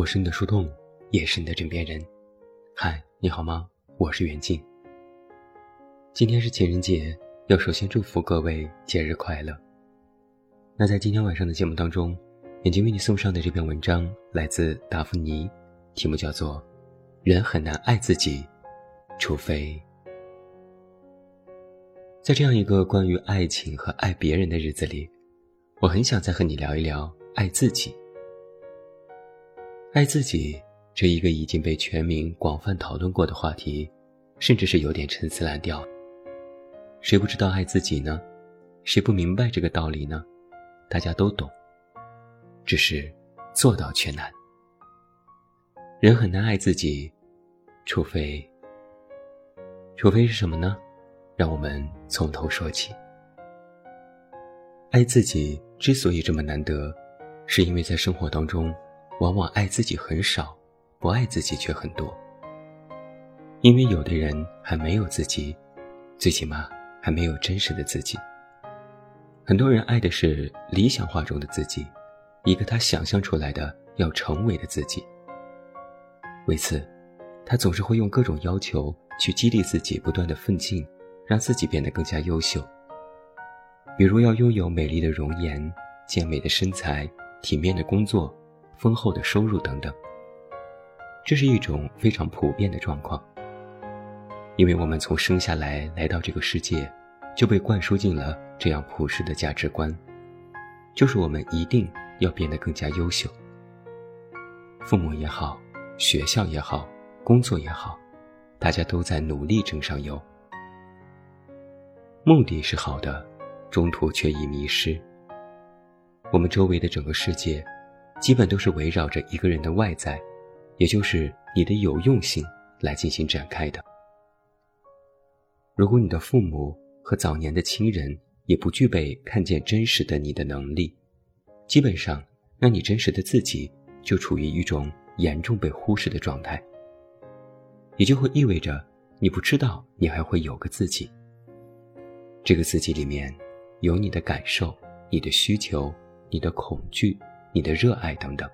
我是你的树洞，也是你的枕边人。嗨，你好吗？我是袁静。今天是情人节，要首先祝福各位节日快乐。那在今天晚上的节目当中，眼睛为你送上的这篇文章来自达芙妮，题目叫做《人很难爱自己，除非》。在这样一个关于爱情和爱别人的日子里，我很想再和你聊一聊爱自己。爱自己这一个已经被全民广泛讨论过的话题，甚至是有点陈词滥调。谁不知道爱自己呢？谁不明白这个道理呢？大家都懂，只是做到却难。人很难爱自己，除非……除非是什么呢？让我们从头说起。爱自己之所以这么难得，是因为在生活当中。往往爱自己很少，不爱自己却很多。因为有的人还没有自己，最起码还没有真实的自己。很多人爱的是理想化中的自己，一个他想象出来的要成为的自己。为此，他总是会用各种要求去激励自己，不断的奋进，让自己变得更加优秀。比如要拥有美丽的容颜、健美的身材、体面的工作。丰厚的收入等等，这是一种非常普遍的状况。因为我们从生下来来到这个世界，就被灌输进了这样朴实的价值观，就是我们一定要变得更加优秀。父母也好，学校也好，工作也好，大家都在努力争上游。目的是好的，中途却已迷失。我们周围的整个世界。基本都是围绕着一个人的外在，也就是你的有用性来进行展开的。如果你的父母和早年的亲人也不具备看见真实的你的能力，基本上，那你真实的自己就处于一种严重被忽视的状态。也就会意味着你不知道你还会有个自己。这个自己里面有你的感受、你的需求、你的恐惧。你的热爱等等，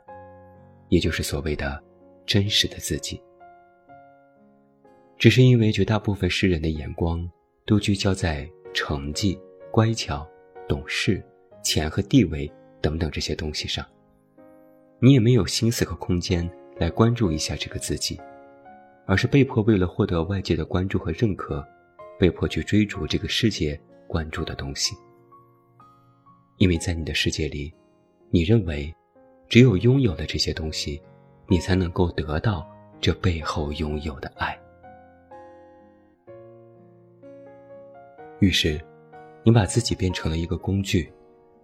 也就是所谓的真实的自己。只是因为绝大部分世人的眼光都聚焦在成绩、乖巧、懂事、钱和地位等等这些东西上，你也没有心思和空间来关注一下这个自己，而是被迫为了获得外界的关注和认可，被迫去追逐这个世界关注的东西。因为在你的世界里。你认为，只有拥有了这些东西，你才能够得到这背后拥有的爱。于是，你把自己变成了一个工具，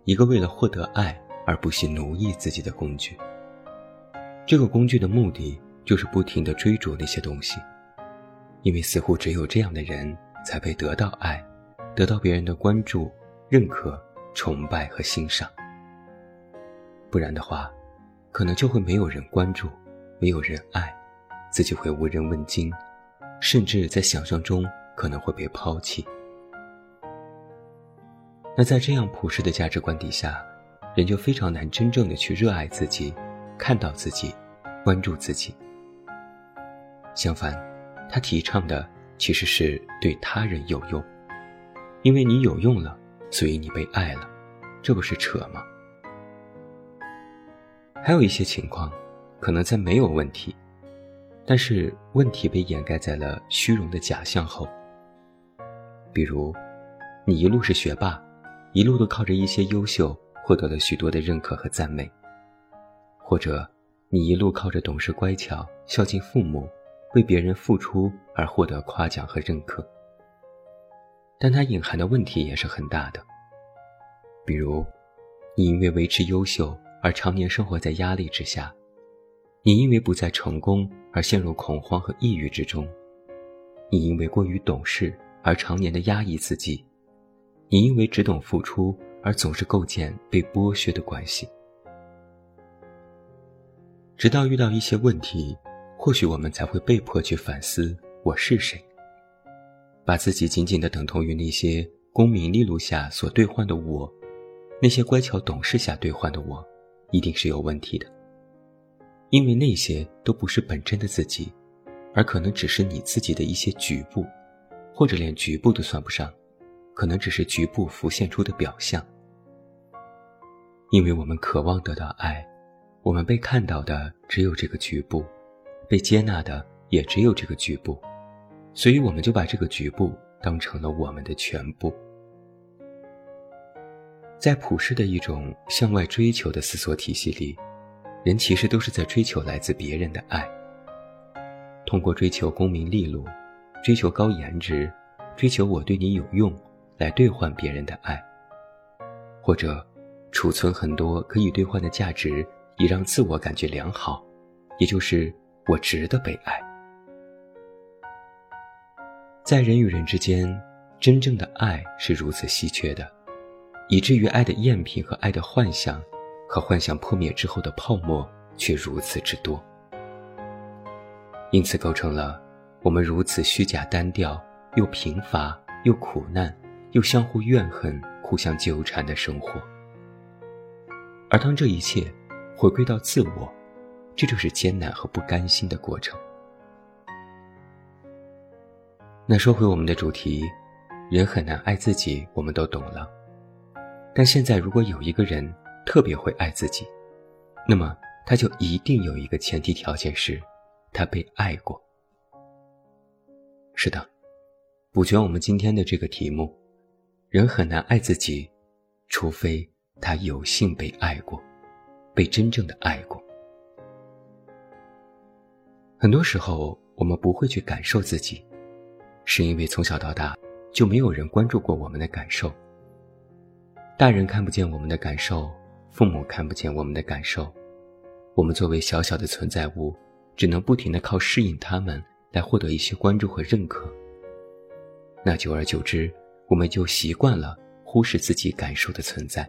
一个为了获得爱而不惜奴役自己的工具。这个工具的目的就是不停的追逐那些东西，因为似乎只有这样的人才会得到爱，得到别人的关注、认可、崇拜和欣赏。不然的话，可能就会没有人关注，没有人爱，自己会无人问津，甚至在想象中可能会被抛弃。那在这样朴实的价值观底下，人就非常难真正的去热爱自己，看到自己，关注自己。相反，他提倡的其实是对他人有用，因为你有用了，所以你被爱了，这不是扯吗？还有一些情况，可能在没有问题，但是问题被掩盖在了虚荣的假象后。比如，你一路是学霸，一路都靠着一些优秀获得了许多的认可和赞美；或者，你一路靠着懂事乖巧、孝敬父母、为别人付出而获得夸奖和认可。但它隐含的问题也是很大的，比如，你因为维持优秀。而常年生活在压力之下，你因为不再成功而陷入恐慌和抑郁之中；你因为过于懂事而常年的压抑自己；你因为只懂付出而总是构建被剥削的关系。直到遇到一些问题，或许我们才会被迫去反思：我是谁？把自己紧紧地等同于那些功名利禄下所兑换的我，那些乖巧懂事下兑换的我。一定是有问题的，因为那些都不是本真的自己，而可能只是你自己的一些局部，或者连局部都算不上，可能只是局部浮现出的表象。因为我们渴望得到爱，我们被看到的只有这个局部，被接纳的也只有这个局部，所以我们就把这个局部当成了我们的全部。在普世的一种向外追求的思索体系里，人其实都是在追求来自别人的爱。通过追求功名利禄，追求高颜值，追求我对你有用，来兑换别人的爱，或者储存很多可以兑换的价值，以让自我感觉良好，也就是我值得被爱。在人与人之间，真正的爱是如此稀缺的。以至于爱的赝品和爱的幻想，和幻想破灭之后的泡沫却如此之多，因此构成了我们如此虚假、单调又贫乏又苦难又相互怨恨、互相纠缠的生活。而当这一切回归到自我，这就是艰难和不甘心的过程。那说回我们的主题，人很难爱自己，我们都懂了。但现在，如果有一个人特别会爱自己，那么他就一定有一个前提条件是，他被爱过。是的，补全我们今天的这个题目，人很难爱自己，除非他有幸被爱过，被真正的爱过。很多时候，我们不会去感受自己，是因为从小到大就没有人关注过我们的感受。大人看不见我们的感受，父母看不见我们的感受，我们作为小小的存在物，只能不停的靠适应他们来获得一些关注和认可。那久而久之，我们就习惯了忽视自己感受的存在。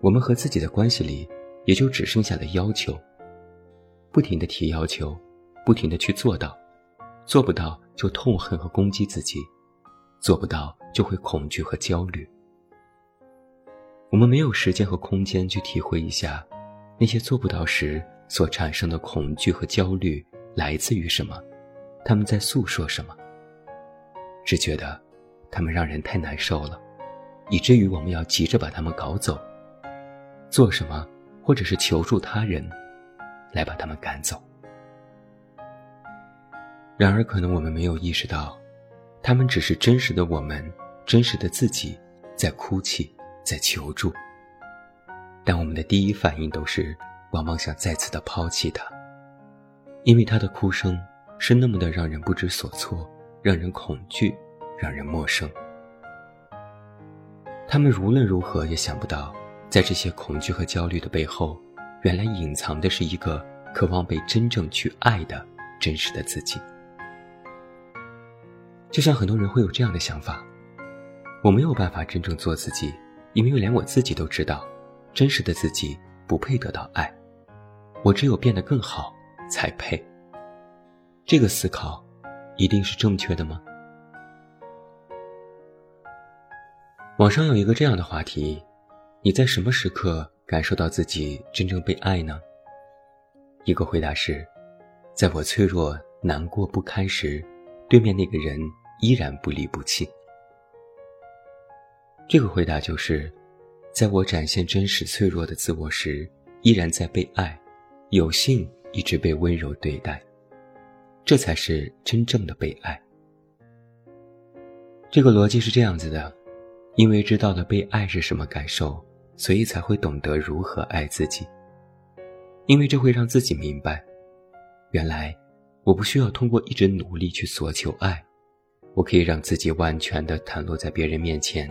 我们和自己的关系里，也就只剩下了要求，不停的提要求，不停的去做到，做不到就痛恨和攻击自己，做不到就会恐惧和焦虑。我们没有时间和空间去体会一下，那些做不到时所产生的恐惧和焦虑来自于什么，他们在诉说什么。只觉得，他们让人太难受了，以至于我们要急着把他们搞走，做什么，或者是求助他人，来把他们赶走。然而，可能我们没有意识到，他们只是真实的我们，真实的自己，在哭泣。在求助，但我们的第一反应都是，往往想再次的抛弃他，因为他的哭声是那么的让人不知所措，让人恐惧，让人陌生。他们无论如何也想不到，在这些恐惧和焦虑的背后，原来隐藏的是一个渴望被真正去爱的真实的自己。就像很多人会有这样的想法：我没有办法真正做自己。因为连我自己都知道，真实的自己不配得到爱，我只有变得更好才配。这个思考一定是正确的吗？网上有一个这样的话题：你在什么时刻感受到自己真正被爱呢？一个回答是：在我脆弱、难过、不堪时，对面那个人依然不离不弃。这个回答就是，在我展现真实脆弱的自我时，依然在被爱，有幸一直被温柔对待，这才是真正的被爱。这个逻辑是这样子的：因为知道了被爱是什么感受，所以才会懂得如何爱自己。因为这会让自己明白，原来我不需要通过一直努力去索求爱，我可以让自己完全的袒露在别人面前。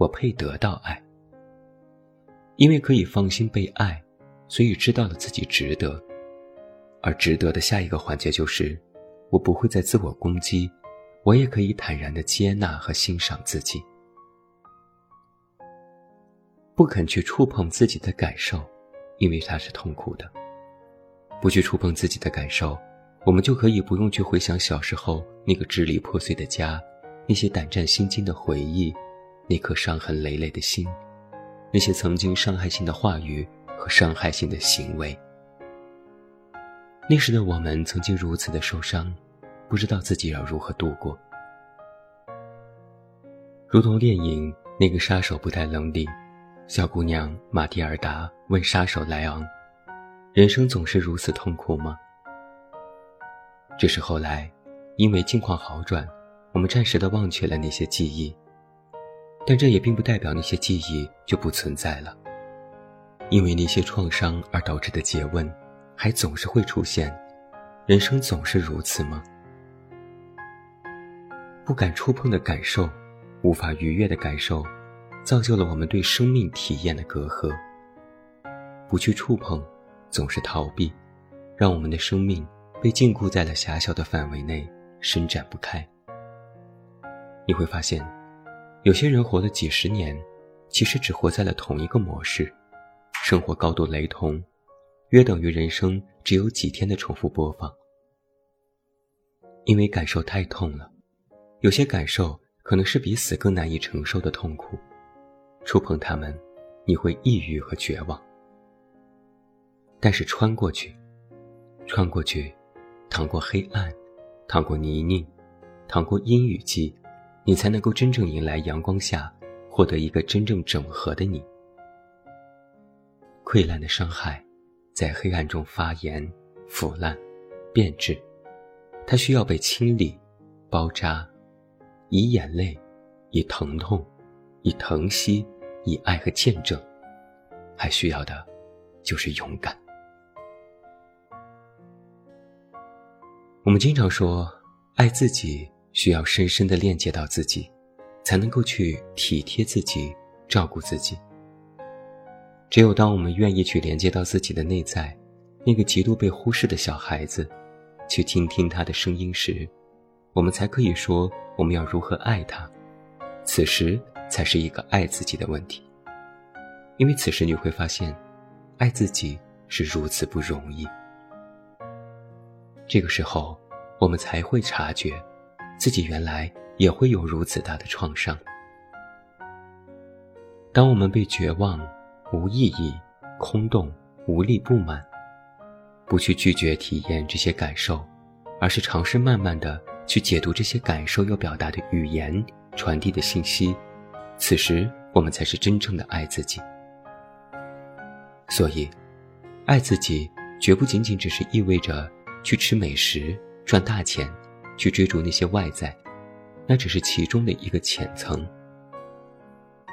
我配得到爱，因为可以放心被爱，所以知道了自己值得。而值得的下一个环节就是，我不会再自我攻击，我也可以坦然的接纳和欣赏自己。不肯去触碰自己的感受，因为它是痛苦的。不去触碰自己的感受，我们就可以不用去回想小时候那个支离破碎的家，那些胆战心惊的回忆。那颗伤痕累累的心，那些曾经伤害性的话语和伤害性的行为，那时的我们曾经如此的受伤，不知道自己要如何度过。如同电影《那个杀手不太冷》里，小姑娘玛蒂尔达问杀手莱昂：“人生总是如此痛苦吗？”只是后来，因为境况好转，我们暂时的忘却了那些记忆，但这也并不代表那些记忆就不存在了。因为那些创伤而导致的诘问。还总是会出现，人生总是如此吗？不敢触碰的感受，无法逾越的感受，造就了我们对生命体验的隔阂。不去触碰，总是逃避，让我们的生命被禁锢在了狭小的范围内，伸展不开。你会发现，有些人活了几十年，其实只活在了同一个模式，生活高度雷同。约等于人生只有几天的重复播放，因为感受太痛了，有些感受可能是比死更难以承受的痛苦，触碰它们，你会抑郁和绝望。但是穿过去，穿过去，淌过黑暗，淌过泥泞，淌过阴雨季，你才能够真正迎来阳光下，获得一个真正整合的你。溃烂的伤害。在黑暗中发炎、腐烂、变质，它需要被清理、包扎，以眼泪、以疼痛、以疼惜、以爱和见证，还需要的，就是勇敢。我们经常说，爱自己需要深深的链接到自己，才能够去体贴自己、照顾自己。只有当我们愿意去连接到自己的内在，那个极度被忽视的小孩子，去倾听他的声音时，我们才可以说我们要如何爱他。此时才是一个爱自己的问题。因为此时你会发现，爱自己是如此不容易。这个时候，我们才会察觉，自己原来也会有如此大的创伤。当我们被绝望。无意义、空洞、无力、不满，不去拒绝体验这些感受，而是尝试慢慢的去解读这些感受要表达的语言、传递的信息。此时，我们才是真正的爱自己。所以，爱自己绝不仅仅只是意味着去吃美食、赚大钱、去追逐那些外在，那只是其中的一个浅层。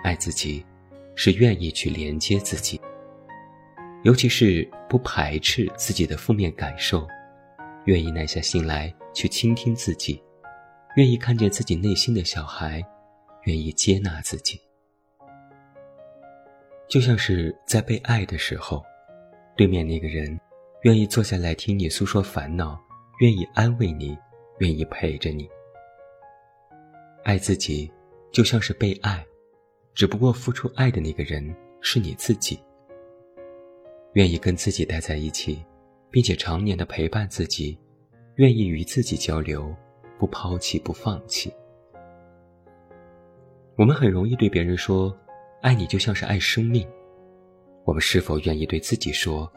爱自己。是愿意去连接自己，尤其是不排斥自己的负面感受，愿意耐下心来去倾听自己，愿意看见自己内心的小孩，愿意接纳自己。就像是在被爱的时候，对面那个人愿意坐下来听你诉说烦恼，愿意安慰你，愿意陪着你。爱自己，就像是被爱。只不过付出爱的那个人是你自己，愿意跟自己待在一起，并且常年的陪伴自己，愿意与自己交流，不抛弃不放弃。我们很容易对别人说，爱你就像是爱生命。我们是否愿意对自己说，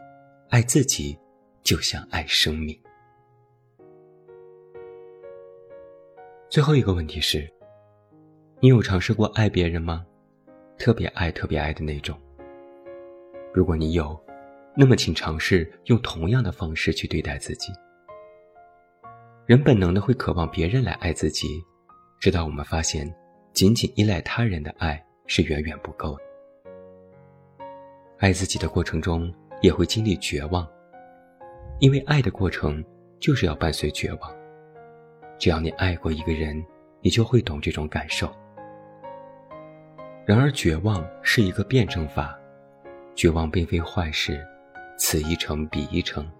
爱自己就像爱生命？最后一个问题是，你有尝试过爱别人吗？特别爱、特别爱的那种。如果你有，那么请尝试用同样的方式去对待自己。人本能的会渴望别人来爱自己，直到我们发现，仅仅依赖他人的爱是远远不够的。爱自己的过程中也会经历绝望，因为爱的过程就是要伴随绝望。只要你爱过一个人，你就会懂这种感受。然而，绝望是一个辩证法，绝望并非坏事，此一程彼一程。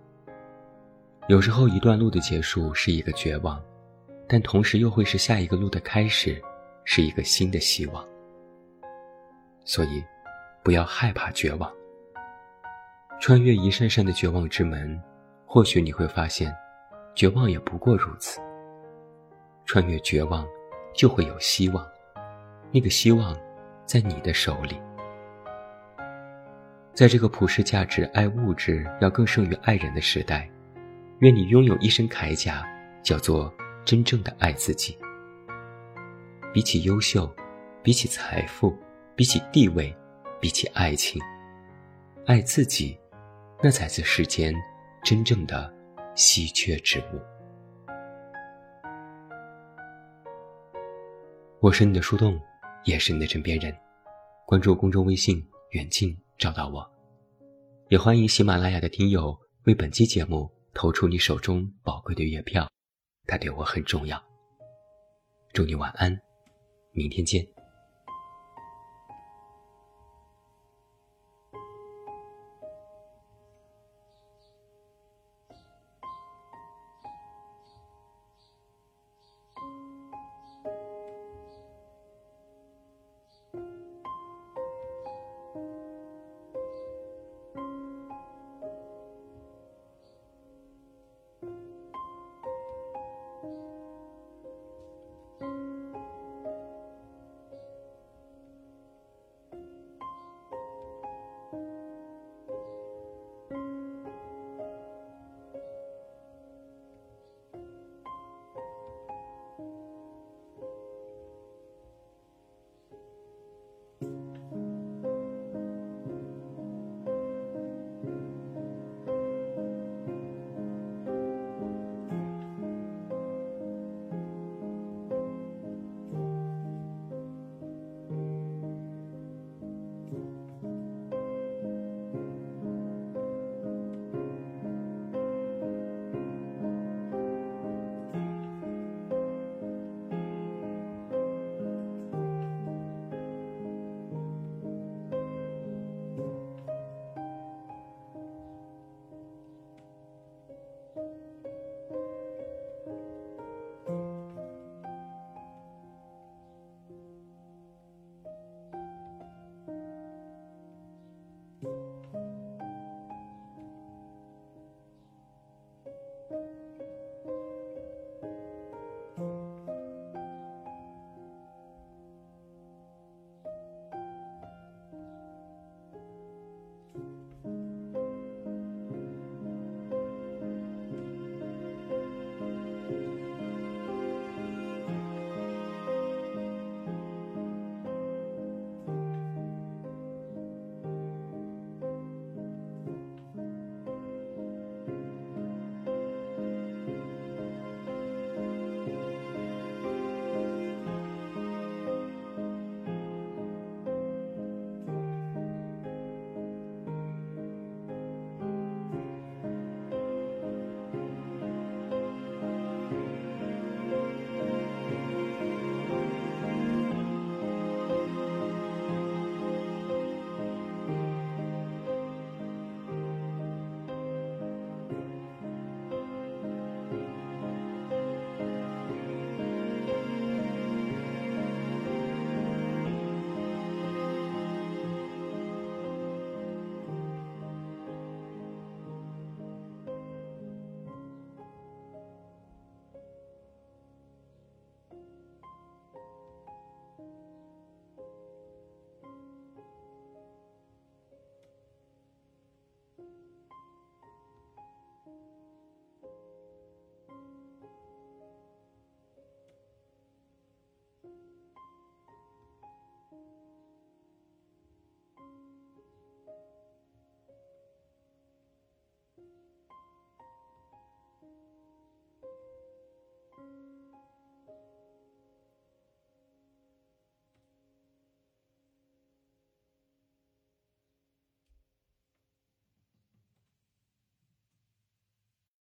有时候，一段路的结束是一个绝望，但同时又会是下一个路的开始，是一个新的希望。所以，不要害怕绝望。穿越一扇扇的绝望之门，或许你会发现，绝望也不过如此。穿越绝望，就会有希望，那个希望。在你的手里，在这个普世价值爱物质要更胜于爱人的时代，愿你拥有一身铠甲，叫做真正的爱自己。比起优秀，比起财富，比起地位，比起爱情，爱自己，那才是世间真正的稀缺之物。我是你的树洞，也是你的枕边人。关注公众微信“远近”，找到我。也欢迎喜马拉雅的听友为本期节目投出你手中宝贵的月票，它对我很重要。祝你晚安。明天见。